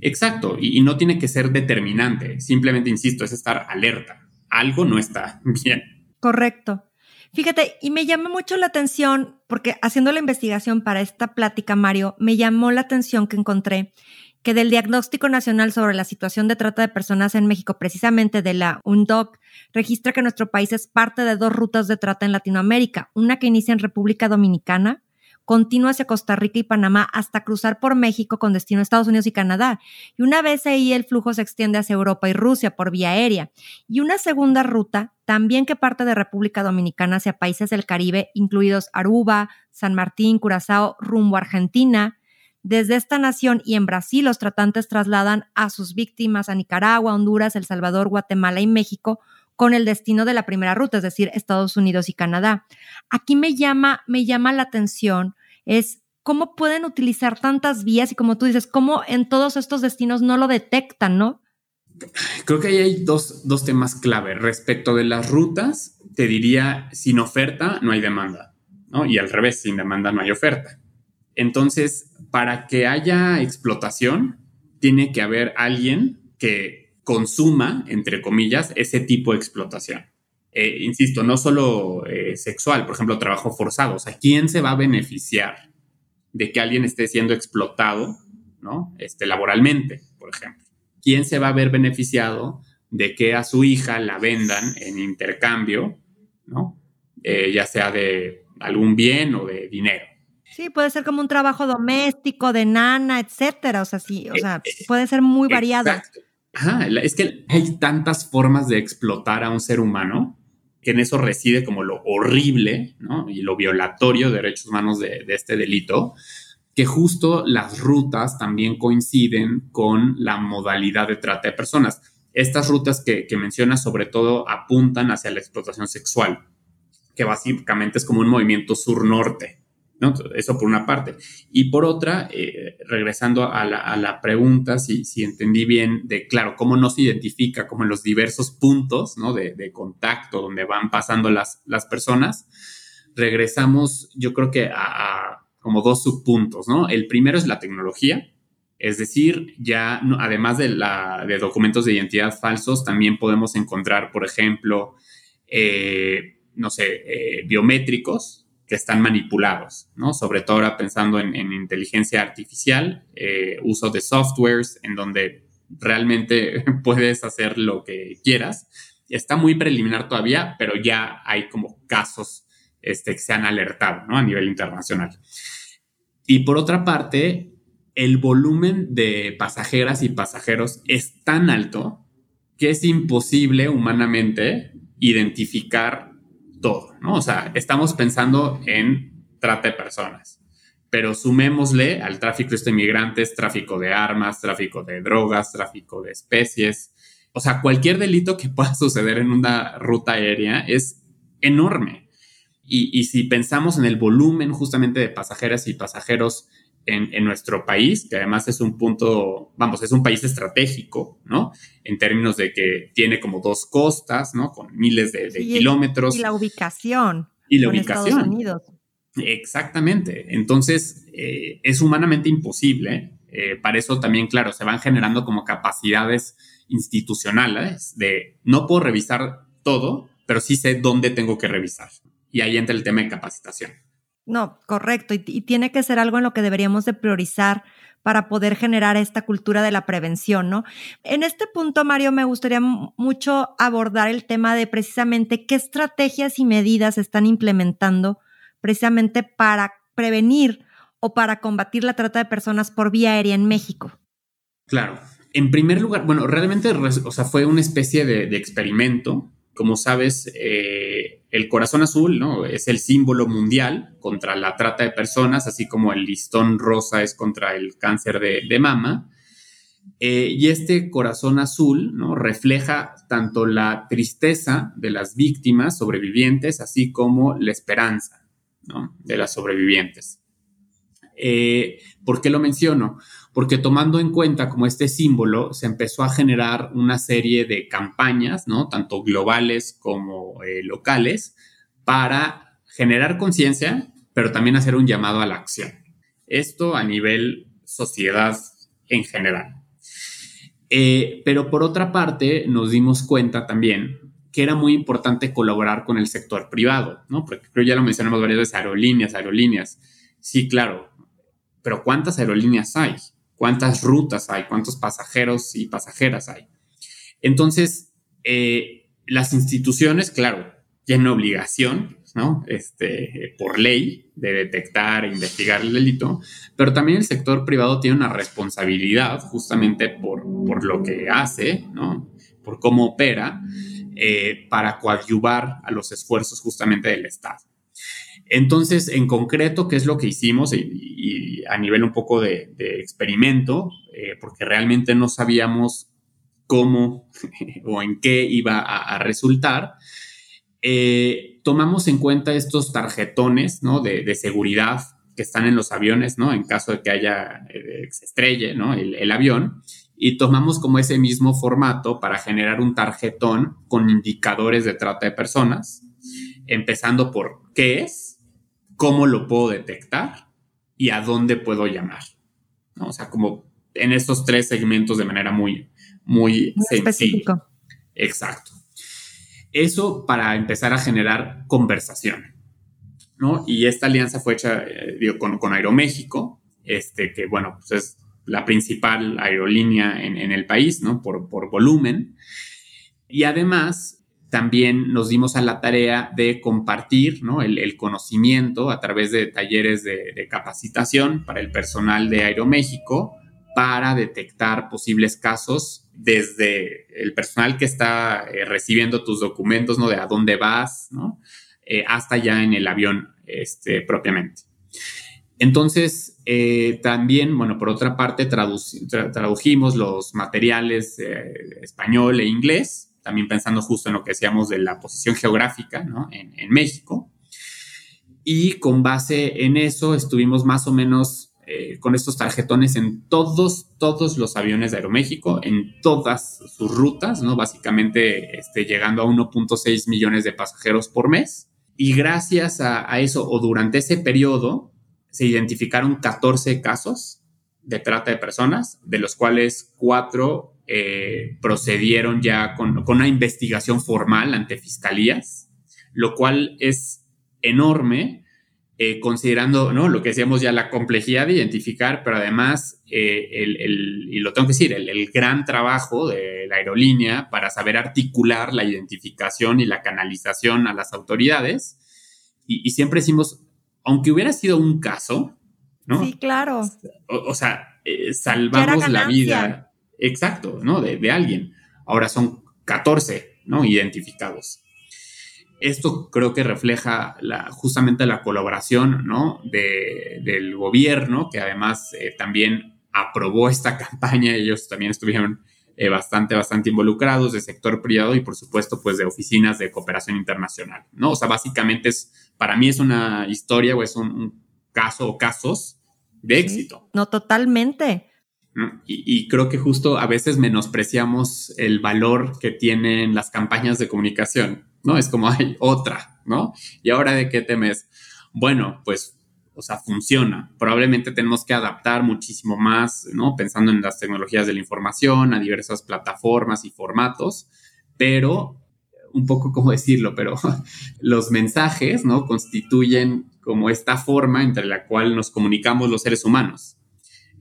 Exacto, y, no tiene que ser determinante. Simplemente, insisto, es estar alerta. Algo no está bien. Correcto. Fíjate, y me llama mucho la atención, porque haciendo la investigación para esta plática, Mario, me llamó la atención que encontré que del Diagnóstico Nacional sobre la Situación de Trata de Personas en México, precisamente de la UNDOC, registra que nuestro país es parte de dos rutas de trata en Latinoamérica, una que inicia en República Dominicana continúa hacia Costa Rica y Panamá hasta cruzar por México con destino a Estados Unidos y Canadá. Y una vez ahí el flujo se extiende hacia Europa y Rusia por vía aérea. Y una segunda ruta también que parte de República Dominicana hacia países del Caribe, incluidos Aruba, San Martín, Curazao, rumbo a Argentina. Desde esta nación y en Brasil los tratantes trasladan a sus víctimas a Nicaragua, Honduras, El Salvador, Guatemala y México con el destino de la primera ruta, es decir, Estados Unidos y Canadá. Aquí me llama, me llama la atención es cómo pueden utilizar tantas vías y como tú dices, cómo en todos estos destinos no lo detectan, ¿no? Creo que ahí hay dos, dos temas clave. Respecto de las rutas, te diría, sin oferta no hay demanda, ¿no? Y al revés, sin demanda no hay oferta. Entonces, para que haya explotación, tiene que haber alguien que consuma, entre comillas, ese tipo de explotación. Eh, insisto, no solo eh, sexual, por ejemplo, trabajo forzado. O sea, ¿quién se va a beneficiar de que alguien esté siendo explotado, ¿no? Este, laboralmente, por ejemplo. ¿Quién se va a ver beneficiado de que a su hija la vendan en intercambio, ¿no? Eh, ya sea de algún bien o de dinero. Sí, puede ser como un trabajo doméstico, de nana, etcétera. O sea, sí, o sea, puede ser muy variado. Ajá, es que hay tantas formas de explotar a un ser humano en eso reside como lo horrible y lo violatorio de derechos humanos de, este delito, que justo las rutas también coinciden con la modalidad de trata de personas. Estas rutas que, que mencionas sobre todo apuntan hacia la explotación sexual, que básicamente es como un movimiento sur-norte, eso por una parte. Y por otra, eh, regresando a la, pregunta, si, entendí bien, de claro, cómo no se identifica como en los diversos puntos de, contacto donde van pasando las, personas, regresamos, yo creo que a, como dos subpuntos, ¿no? El primero es la tecnología, es decir, ya además de, la, documentos de identidad falsos, también podemos encontrar, por ejemplo, eh, no sé, eh, biométricos que están manipulados, ¿no? Sobre todo ahora pensando en, inteligencia artificial, eh, uso de softwares en donde realmente puedes hacer lo que quieras. Está muy preliminar todavía, pero ya hay como casos este, que se han alertado, ¿no? A nivel internacional. Y por otra parte, el volumen de pasajeras y pasajeros es tan alto que es imposible humanamente identificar todo, ¿no? O sea, estamos pensando en trata de personas, pero sumémosle al tráfico de inmigrantes, tráfico de armas, tráfico de drogas, tráfico de especies. O sea, cualquier delito que pueda suceder en una ruta aérea es enorme. Y, y si pensamos en el volumen justamente de pasajeras y pasajeros en, nuestro país, que además es un punto, vamos, es un país estratégico, ¿no? En términos de que tiene como dos costas, ¿no? Con miles de, kilómetros. Y la ubicación. Y la ubicación. Estados Unidos. Exactamente. Entonces, eh, es humanamente imposible. Eh, para eso también, claro, se van generando como capacidades institucionales de no puedo revisar todo, pero sí sé dónde tengo que revisar. Y ahí entra el tema de capacitación. No, correcto. Y, tiene que ser algo en lo que deberíamos de priorizar para poder generar esta cultura de la prevención, ¿no? En este punto, Mario, me gustaría mucho abordar el tema de precisamente qué estrategias y medidas están implementando precisamente para prevenir o para combatir la trata de personas por vía aérea en México. Claro. En primer lugar, bueno, realmente, o sea, fue una especie de, experimento. Como sabes, eh, el corazón azul, ¿no? Es el símbolo mundial contra la trata de personas, así como el listón rosa es contra el cáncer de, mama. Eh, y este corazón azul, ¿no? Refleja tanto la tristeza de las víctimas sobrevivientes, así como la esperanza. De las sobrevivientes. Eh, ¿Por qué lo menciono? Porque tomando en cuenta como este símbolo, se empezó a generar una serie de campañas, ¿no? Tanto globales como eh, locales, para generar conciencia, pero también hacer un llamado a la acción. Esto a nivel sociedad en general. Eh, pero por otra parte, nos dimos cuenta también que era muy importante colaborar con el sector privado, ¿no? Porque creo ya lo mencionamos varias veces, aerolíneas, aerolíneas. Sí, claro, pero ¿cuántas aerolíneas hay? ¿Cuántas rutas hay? ¿Cuántos pasajeros y pasajeras hay? Entonces, eh, las instituciones, claro, tienen obligación, ¿no? Este, por ley de detectar e investigar el delito, pero también el sector privado tiene una responsabilidad justamente por, por lo que hace, ¿no? Por cómo opera, eh, para coadyuvar a los esfuerzos justamente del Estado. Entonces, en concreto, ¿qué es lo que hicimos? Y, a nivel un poco de, experimento, eh, porque realmente no sabíamos cómo o en qué iba a, resultar, eh, tomamos en cuenta estos tarjetones de, seguridad que están en los aviones. En caso de que haya, eh, se estrelle, ¿no? el avión, y tomamos como ese mismo formato para generar un tarjetón con indicadores de trata de personas, empezando por qué es, cómo lo puedo detectar y a dónde puedo llamar. O sea, como en estos tres segmentos de manera muy, muy, Específico. Exacto. Eso para empezar a generar conversación. ¿no? Y esta alianza fue hecha eh, con, Aeroméxico, este, que bueno, pues es la principal aerolínea en, el país, ¿no? Por, por volumen. Y además también nos dimos a la tarea de compartir el, conocimiento a través de talleres de, capacitación para el personal de Aeroméxico para detectar posibles casos desde el personal que está eh, recibiendo tus documentos, ¿no? De a dónde vas. Eh, hasta ya en el avión este, propiamente. Entonces, eh, también, bueno, por otra parte, tradujimos los materiales español e inglés también pensando justo en lo que decíamos de la posición geográfica ¿no? en, México. Y con base en eso estuvimos más o menos eh, con estos tarjetones en todos, todos los aviones de Aeroméxico, en todas sus rutas, ¿no? Básicamente este, llegando a 1.6 millones de pasajeros por mes. Y gracias a, eso, o durante ese periodo, se identificaron 14 casos de trata de personas, de los cuales cuatro eh, procedieron ya con, con, una investigación formal ante fiscalías, lo cual es enorme eh, considerando ¿no? lo que decíamos ya, la complejidad de identificar, pero además, eh, el, y lo tengo que decir, el, gran trabajo de la aerolínea para saber articular la identificación y la canalización a las autoridades. Y, siempre decimos, aunque hubiera sido un caso, ¿no? Sí, claro. O, sea, salvamos la vida. Exacto, ¿no? De, de alguien. Ahora son 14, ¿no? Identificados esto creo que refleja la, justamente la colaboración ¿no? del gobierno, que además eh, también aprobó esta campaña, ellos también estuvieron eh, bastante, bastante involucrados de sector privado y por supuesto pues de oficinas de cooperación internacional, ¿no? O sea, básicamente es, para mí es una historia o es un, caso o casos de éxito. No, totalmente. Y, y, creo que justo a veces menospreciamos el valor que tienen las campañas de comunicación. ¿no? Es como hay otra, ¿no? ¿Y ahora de qué temes? Bueno, pues, o sea, funciona. Probablemente tenemos que adaptar muchísimo más, ¿no? Pensando en las tecnologías de la información, a diversas plataformas y formatos, pero un poco cómo decirlo, pero los mensajes, ¿no? Constituyen como esta forma entre la cual nos comunicamos los seres humanos.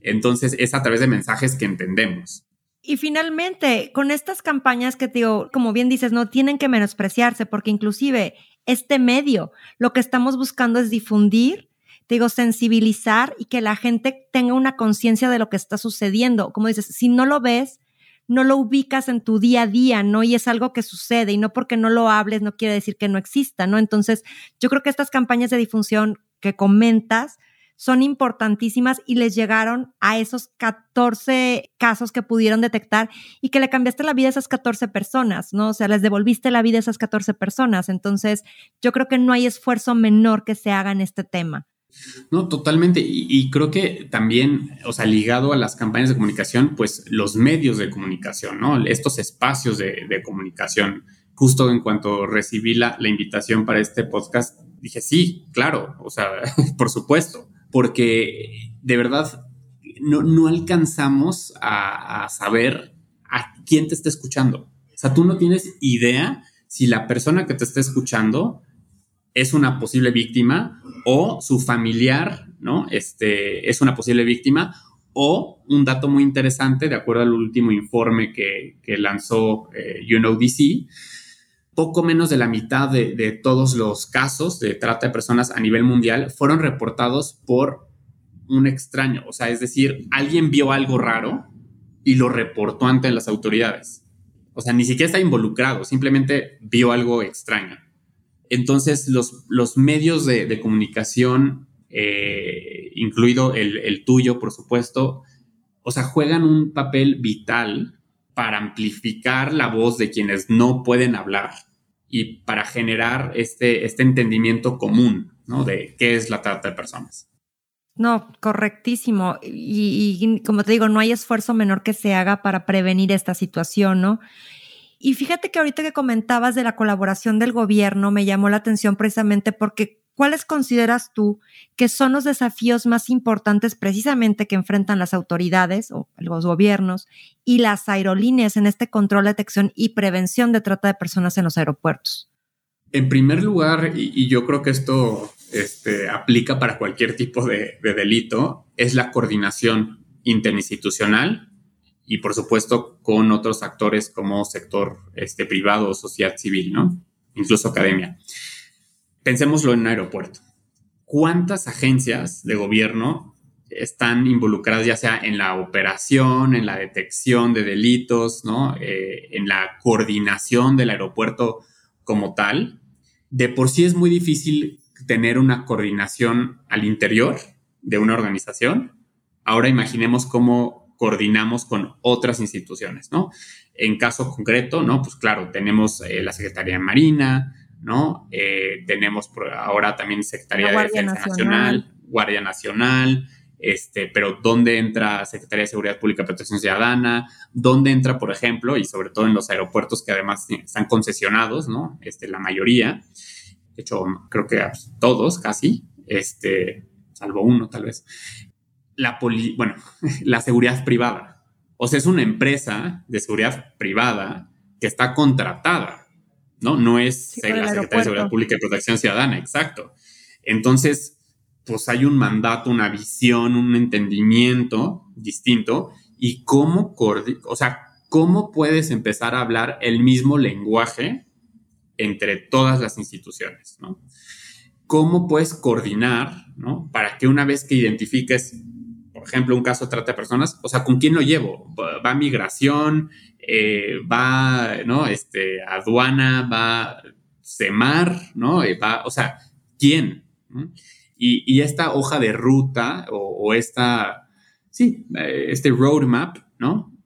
Entonces, es a través de mensajes que entendemos. Y finalmente, con estas campañas que digo, como bien dices, no tienen que menospreciarse porque inclusive este medio, lo que estamos buscando es difundir, digo, sensibilizar y que la gente tenga una conciencia de lo que está sucediendo. Como dices, si no lo ves, no lo ubicas en tu día a día, ¿no? Y es algo que sucede y no porque no lo hables no quiere decir que no exista, ¿no? Entonces, yo creo que estas campañas de difusión que comentas, son importantísimas y les llegaron a esos 14 casos que pudieron detectar y que le cambiaste la vida a esas 14 personas, ¿no? O sea, les devolviste la vida a esas 14 personas. Entonces, yo creo que no hay esfuerzo menor que se haga en este tema. No, totalmente. Y, creo que también, o sea, ligado a las campañas de comunicación, pues los medios de comunicación, ¿no? Estos espacios de, comunicación. Justo en cuanto recibí la, la invitación para este podcast, dije, sí, claro, o sea, por supuesto porque de verdad no, alcanzamos a, saber a quién te está escuchando. O sea, tú no tienes idea si la persona que te está escuchando es una posible víctima o su familiar, ¿no? Este, es una posible víctima o un dato muy interesante, de acuerdo al último informe que, lanzó eh, UNODC, poco menos de la mitad de, todos los casos de trata de personas a nivel mundial fueron reportados por un extraño. O sea, es decir, alguien vio algo raro y lo reportó ante las autoridades. O sea, ni siquiera está involucrado, simplemente vio algo extraño. Entonces, los, los medios de, comunicación, eh, incluido el, el tuyo, por supuesto, o sea, juegan un papel vital para amplificar la voz de quienes no pueden hablar y para generar este, este entendimiento común, ¿no? De qué es la trata de personas. No, correctísimo. Y, y, como te digo, no hay esfuerzo menor que se haga para prevenir esta situación, ¿no? Y fíjate que ahorita que comentabas de la colaboración del gobierno, me llamó la atención precisamente porque ¿cuáles consideras tú que son los desafíos más importantes precisamente que enfrentan las autoridades o los gobiernos y las aerolíneas en este control, detección y prevención de trata de personas en los aeropuertos? En primer lugar, y, yo creo que esto este, aplica para cualquier tipo de, delito, es la coordinación interinstitucional y por supuesto con otros actores como sector este, privado o sociedad civil, ¿no? Incluso academia pensémoslo en un aeropuerto. ¿Cuántas agencias de gobierno están involucradas ya sea en la operación, en la detección de delitos, ¿no? Eh, en la coordinación del aeropuerto como tal? De por sí es muy difícil tener una coordinación al interior de una organización. Ahora imaginemos cómo coordinamos con otras instituciones, ¿no? En caso concreto, ¿no? Pues claro, tenemos eh, la Secretaría de Marina, ¿no? Eh, tenemos ahora también Secretaría de Defensa Nacional. Guardia Nacional, este, pero ¿dónde entra Secretaría de Seguridad Pública y Protección Ciudadana? ¿Dónde entra, por ejemplo, y sobre todo en los aeropuertos que además están concesionados, ¿no? Este, la mayoría, de hecho, creo que todos casi, este, salvo uno tal vez, la poli, bueno, la seguridad privada. O sea, es una empresa de seguridad privada que está contratada, ¿no? No es la Secretaría de Seguridad Pública y Protección Ciudadana, exacto. Entonces, pues hay un mandato, una visión, un entendimiento distinto y cómo, o sea, cómo puedes empezar a hablar el mismo lenguaje entre todas las instituciones, ¿no? ¿Cómo puedes coordinar, ¿no? Para que una vez que identifiques, por ejemplo, un caso trata de personas, o sea, ¿con quién lo llevo? ¿Va a migración? Eh, ¿Va, ¿no? Este, aduana? ¿Va semar? ¿No? Eh, va, o sea, ¿quién? Y, esta hoja de ruta o, esta, sí, eh, este roadmap, ¿no?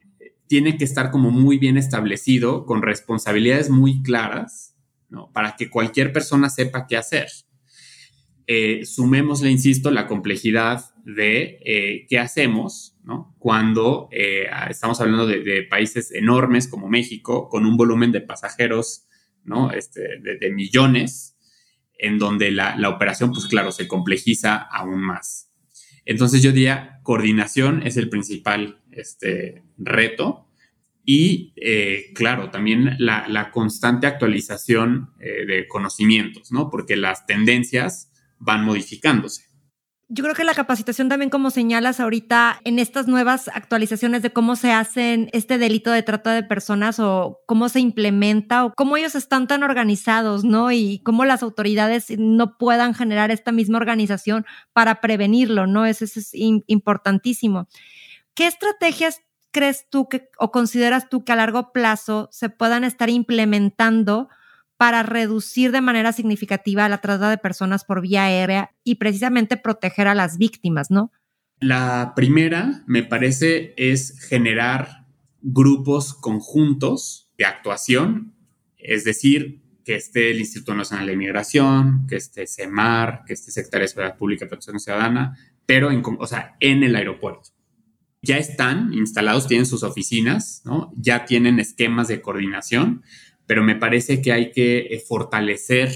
Tiene que estar como muy bien establecido, con responsabilidades muy claras, ¿no? Para que cualquier persona sepa qué hacer. Eh, sumémosle, insisto, la complejidad de eh, qué hacemos. Cuando estamos hablando de, países enormes como México, con un volumen de pasajeros. Este, de millones, en donde la, operación, pues claro, se complejiza aún más. Entonces yo diría, coordinación es el principal este, reto y, eh, claro, también la, constante actualización eh, de conocimientos, ¿no? Porque las tendencias van modificándose. Yo creo que la capacitación también, como señalas ahorita, en estas nuevas actualizaciones de cómo se hacen este delito de trata de personas o cómo se implementa o cómo ellos están tan organizados, ¿no? Y cómo las autoridades no puedan generar esta misma organización para prevenirlo, ¿no? Eso, es importantísimo. ¿Qué estrategias crees tú que o consideras tú que a largo plazo se puedan estar implementando? Para reducir de manera significativa la trata de personas por vía aérea y precisamente proteger a las víctimas, ¿no? La primera, me parece, es generar grupos conjuntos de actuación, es decir, que esté el Instituto Nacional de Inmigración, que esté CEMAR, que esté Secretaría de Seguridad Pública y Protección Ciudadana, pero en, o sea, en el aeropuerto. Ya están instalados, tienen sus oficinas, ¿no? ya tienen esquemas de coordinación, pero me parece que hay que eh, fortalecer,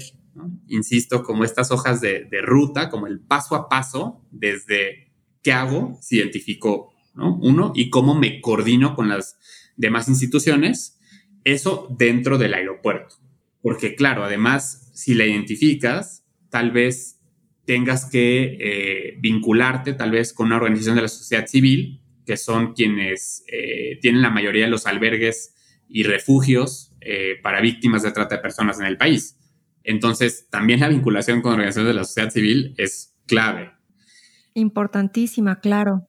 insisto, como estas hojas de, ruta, como el paso a paso, desde qué hago, si identifico uno, y cómo me coordino con las demás instituciones, eso dentro del aeropuerto. Porque claro, además, si la identificas, tal vez tengas que eh, vincularte tal vez con una organización de la sociedad civil, que son quienes eh, tienen la mayoría de los albergues y refugios eh, para víctimas de trata de personas en el país. Entonces, también la vinculación con organizaciones de la sociedad civil es clave. Importantísima, claro.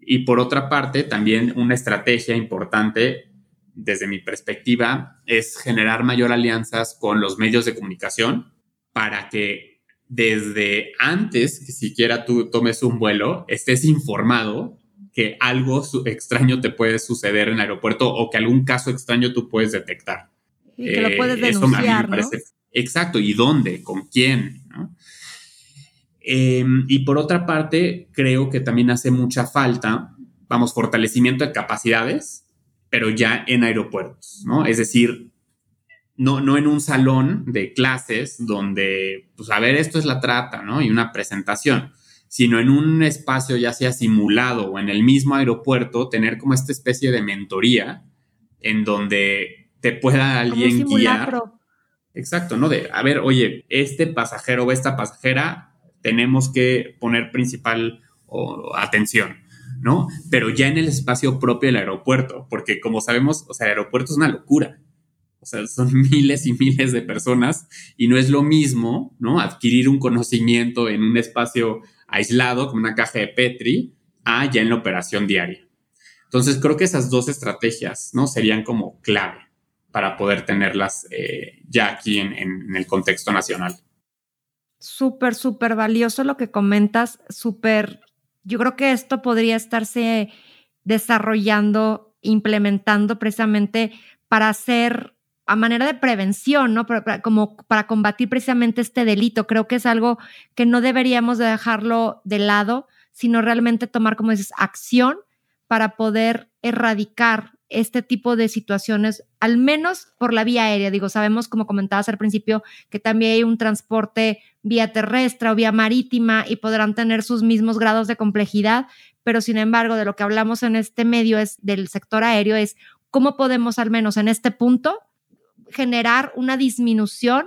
Y por otra parte, también una estrategia importante desde mi perspectiva es generar mayor alianzas con los medios de comunicación para que desde antes que siquiera tú tomes un vuelo estés informado que algo extraño te puede suceder en el aeropuerto o que algún caso extraño tú puedes detectar. Y que lo puedes eh, denunciar, ¿no? Exacto, ¿y dónde? ¿Con quién? Em, y por otra parte, creo que también hace mucha falta, vamos, fortalecimiento de capacidades, pero ya en aeropuertos, ¿no? Es decir, no, no en un salón de clases donde, pues, a ver, esto es la trata, ¿no? Y una presentación, sino en un espacio ya sea simulado o en el mismo aeropuerto, tener como esta especie de mentoría en donde te pueda alguien guiar. Exacto, ¿no? De, a ver, oye, este pasajero o esta pasajera tenemos que poner principal atención, ¿no? Pero ya en el espacio propio del aeropuerto, porque como sabemos, o sea, el aeropuerto es una locura. O sea, son miles y miles de personas y no es lo mismo, ¿no? Adquirir un conocimiento en un espacio aislado, como una caja de Petri, a ya en la operación diaria. Entonces, creo que esas dos estrategias, ¿no? Serían como clave para poder tenerlas eh, ya aquí en, el contexto nacional. Súper, súper valioso lo que comentas, súper, yo creo que esto podría estarse desarrollando, implementando precisamente para hacer a manera de prevención, ¿no? como para combatir precisamente este delito. Creo que es algo que no deberíamos dejarlo de lado, sino realmente tomar, como dices, acción para poder erradicar este tipo de situaciones, al menos por la vía aérea. Digo, sabemos, como comentabas al principio, que también hay un transporte vía terrestre o vía marítima y podrán tener sus mismos grados de complejidad, pero sin embargo, de lo que hablamos en este medio es del sector aéreo, es cómo podemos, al menos en este punto, generar una disminución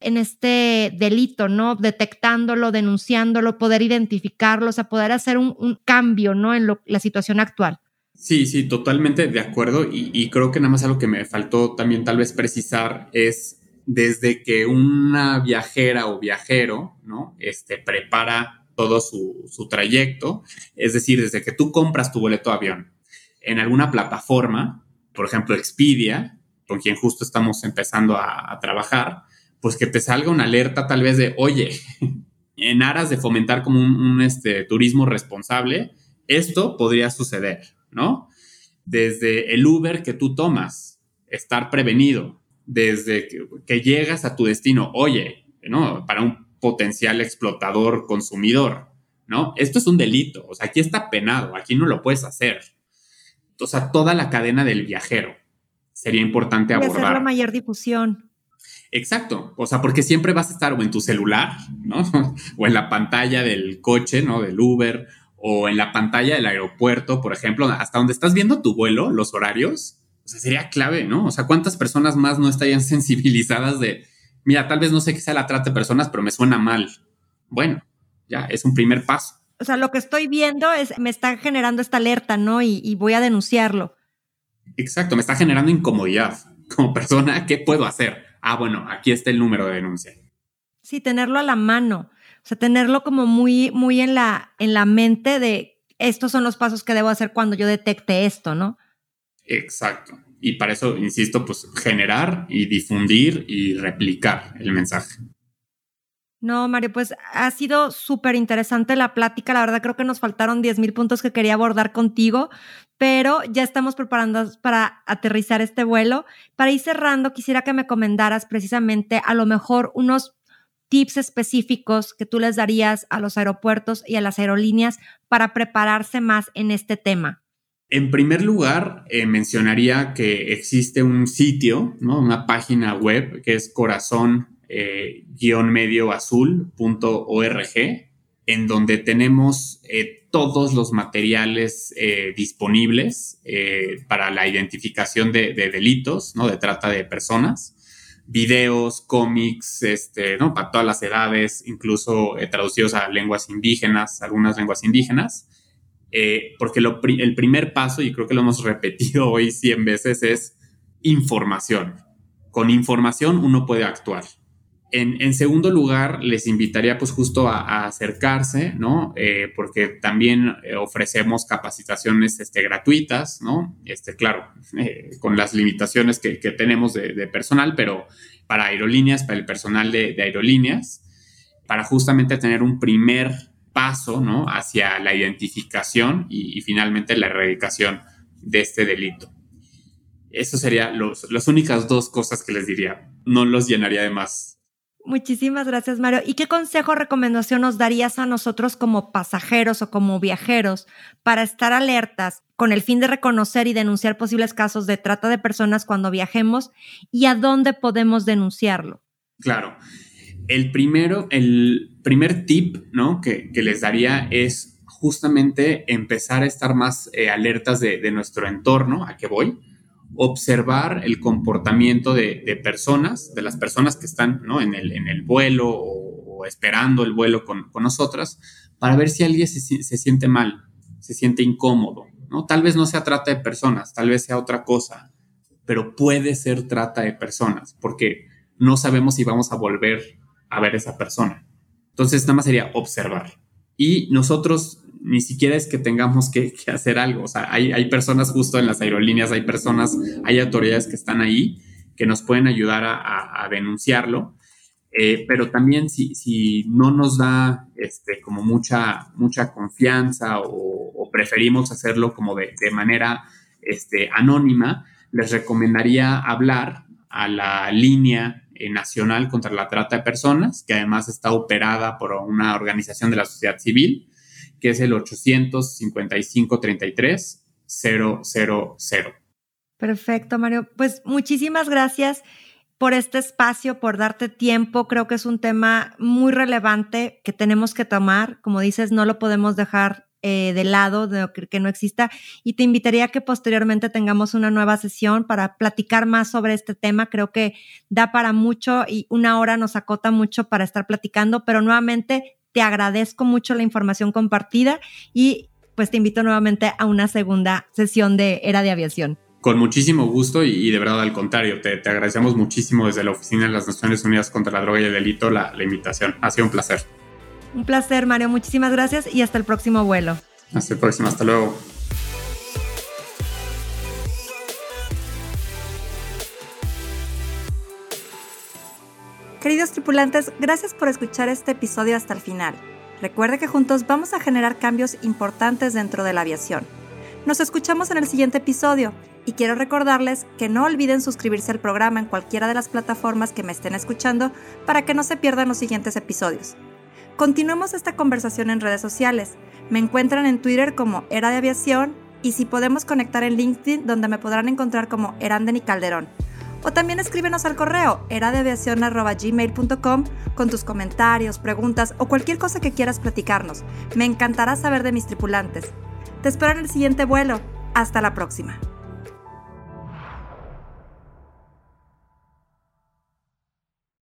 en este delito, ¿no? Detectándolo, denunciándolo, poder identificarlo, o sea, poder hacer un, cambio, ¿no? En la situación actual. Sí, sí, totalmente de acuerdo. Y, creo que nada más algo que me faltó también tal vez precisar es desde que una viajera o viajero, ¿no? Este, prepara todo su, su trayecto, es decir, desde que tú compras tu boleto de avión en alguna plataforma, por ejemplo, Expedia, con quien justo estamos empezando a, trabajar, pues que te salga una alerta tal vez de, oye, en aras de fomentar como un, este, turismo responsable, esto podría suceder, ¿no? Desde el Uber que tú tomas, estar prevenido, desde que, que llegas a tu destino, oye, ¿no? Para un potencial explotador consumidor, ¿no? Esto es un delito, o sea, aquí está penado, aquí no lo puedes hacer. O sea, toda la cadena del viajero sería importante abordar. hacer la mayor difusión. Exacto, o sea, porque siempre vas a estar o en tu celular, ¿no? o en la pantalla del coche, ¿no? Del Uber, o en la pantalla del aeropuerto, por ejemplo, hasta donde estás viendo tu vuelo, los horarios, o sea, sería clave, ¿no? O sea, ¿cuántas personas más no estarían sensibilizadas de, mira, tal vez no sé qué sea la trata de personas, pero me suena mal? Bueno, ya, es un primer paso. O sea, lo que estoy viendo es, me está generando esta alerta, ¿no? y voy a denunciarlo. Exacto, me está generando incomodidad como persona. ¿Qué puedo hacer? Ah, bueno, aquí está el número de denuncia. Sí, tenerlo a la mano. O sea, tenerlo como muy, muy en la, en la mente de estos son los pasos que debo hacer cuando yo detecte esto, ¿no? Exacto. Y para eso, insisto, pues generar y difundir y replicar el mensaje. No, Mario, pues ha sido súper interesante la plática. La verdad creo que nos faltaron 10 mil puntos que quería abordar contigo, pero ya estamos preparando para aterrizar este vuelo. Para ir cerrando, quisiera que me comendaras precisamente a lo mejor unos tips específicos que tú les darías a los aeropuertos y a las aerolíneas para prepararse más en este tema. En primer lugar, eh, mencionaría que existe un sitio, ¿no? una página web que es corazón eh, en donde tenemos eh, todos los materiales eh, disponibles eh, para la identificación de, delitos, ¿no? De trata de personas, videos, cómics, este, ¿no? Para todas las edades, incluso traducidos a lenguas indígenas, algunas lenguas indígenas. porque el primer paso, y creo que lo hemos repetido hoy 100 veces, es información. Con información uno puede actuar. En, segundo lugar, les invitaría pues justo a, acercarse, ¿no? Eh, porque también eh, ofrecemos capacitaciones este, gratuitas, ¿no? Este, claro, eh, con las limitaciones que, tenemos de, personal, pero para aerolíneas, para el personal de, aerolíneas, para justamente tener un primer paso, ¿no? Hacia la identificación y, finalmente la erradicación de este delito. Eso serían las únicas dos cosas que les diría. No los llenaría de más Muchísimas gracias, Mario. ¿Y qué consejo o recomendación nos darías a nosotros como pasajeros o como viajeros para estar alertas con el fin de reconocer y denunciar posibles casos de trata de personas cuando viajemos y a dónde podemos denunciarlo? Claro. El primero, el primer tip ¿no? que, les daría es justamente empezar a estar más eh, alertas de, de nuestro entorno, a qué voy, observar el comportamiento de, personas, de las personas que están en, el, vuelo o, esperando el vuelo con, con, nosotras, para ver si alguien se, siente mal, se siente incómodo. ¿no? Tal vez no sea trata de personas, tal vez sea otra cosa, pero puede ser trata de personas, porque no sabemos si vamos a volver a ver esa persona. Entonces, nada más sería observar. Y nosotros ni siquiera es que tengamos que, hacer algo. O sea, hay, personas justo en las aerolíneas, hay personas, hay autoridades que están ahí que nos pueden ayudar a, denunciarlo. Eh, pero también si, si, no nos da este, como mucha, mucha confianza o, preferimos hacerlo como de, manera este, anónima, les recomendaría hablar a la línea eh, nacional contra la trata de personas, que además está operada por una organización de la sociedad civil, que es el 855-33-000. Perfecto, Mario. Pues muchísimas gracias por este espacio, por darte tiempo. Creo que es un tema muy relevante que tenemos que tomar. Como dices, no lo podemos dejar eh, de lado, de que no exista. Y te invitaría a que posteriormente tengamos una nueva sesión para platicar más sobre este tema. Creo que da para mucho y una hora nos acota mucho para estar platicando, pero nuevamente te agradezco mucho la información compartida y pues te invito nuevamente a una segunda sesión de Era de Aviación. Con muchísimo gusto y, de verdad al contrario, te, agradecemos muchísimo desde la Oficina de las Naciones Unidas contra la Droga y el Delito la, la invitación. Ha sido un placer. Un placer, Mario. Muchísimas gracias y hasta el próximo vuelo. Hasta el próximo. Hasta luego. Queridos tripulantes, gracias por escuchar este episodio hasta el final. Recuerde que juntos vamos a generar cambios importantes dentro de la aviación. Nos escuchamos en el siguiente episodio y quiero recordarles que no olviden suscribirse al programa en cualquiera de las plataformas que me estén escuchando para que no se pierdan los siguientes episodios. Continuemos esta conversación en redes sociales. Me encuentran en Twitter como Era de Aviación y si podemos conectar en LinkedIn donde me podrán encontrar como Eranden y Calderón. O también escríbenos al correo eradeaviacion.gmail.com con tus comentarios, preguntas o cualquier cosa que quieras platicarnos. Me encantará saber de mis tripulantes. Te espero en el siguiente vuelo. Hasta la próxima.